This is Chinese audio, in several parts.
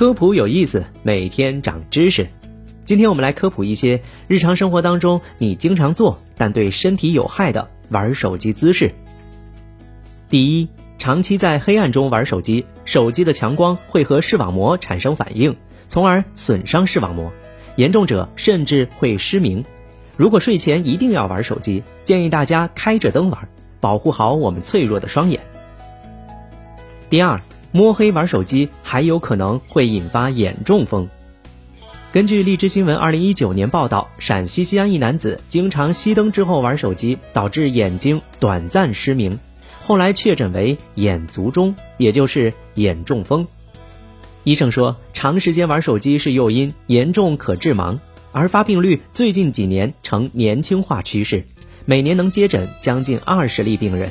科普有意思，每天长知识。今天我们来科普一些日常生活当中你经常做但对身体有害的玩手机姿势。第一，长期在黑暗中玩手机，手机的强光会和视网膜产生反应，从而损伤视网膜，严重者甚至会失明。如果睡前一定要玩手机，建议大家开着灯玩，保护好我们脆弱的双眼。第二。摸黑玩手机还有可能会引发眼中风。根据荔枝新闻二零一九年报道，陕西西安一男子经常熄灯之后玩手机，导致眼睛短暂失明，后来确诊为眼卒中，也就是眼中风。医生说，长时间玩手机是诱因，严重可致盲，而发病率最近几年呈年轻化趋势，每年能接诊将近二十例病人。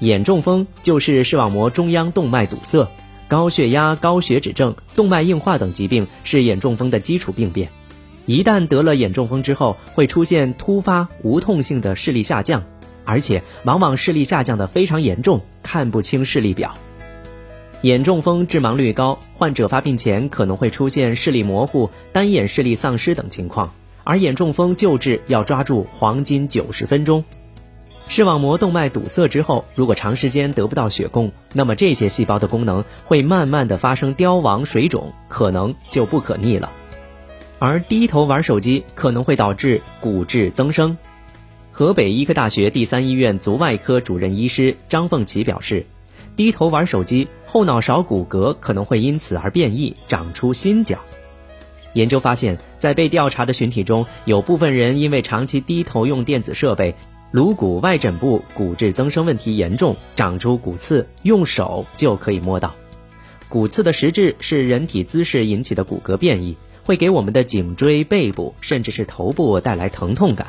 眼中风就是视网膜中央动脉堵塞、高血压、高血脂症、动脉硬化等疾病是眼中风的基础病变。一旦得了眼中风之后，会出现突发无痛性的视力下降，而且往往视力下降的非常严重，看不清视力表。眼中风致盲率高，患者发病前可能会出现视力模糊、单眼视力丧失等情况，而眼中风救治要抓住黄金九十分钟。视网膜动脉堵塞之后，如果长时间得不到血供，那么这些细胞的功能会慢慢的发生凋亡、水肿，可能就不可逆了。而低头玩手机可能会导致骨质增生。河北医科大学第三医院足外科主任医师张凤琪表示，低头玩手机，后脑勺骨骼可能会因此而变异，长出新角。研究发现，在被调查的群体中，有部分人因为长期低头用电子设备。颅骨外枕部骨质增生问题严重，长出骨刺，用手就可以摸到。骨刺的实质是人体姿势引起的骨骼变异，会给我们的颈椎、背部甚至是头部带来疼痛感。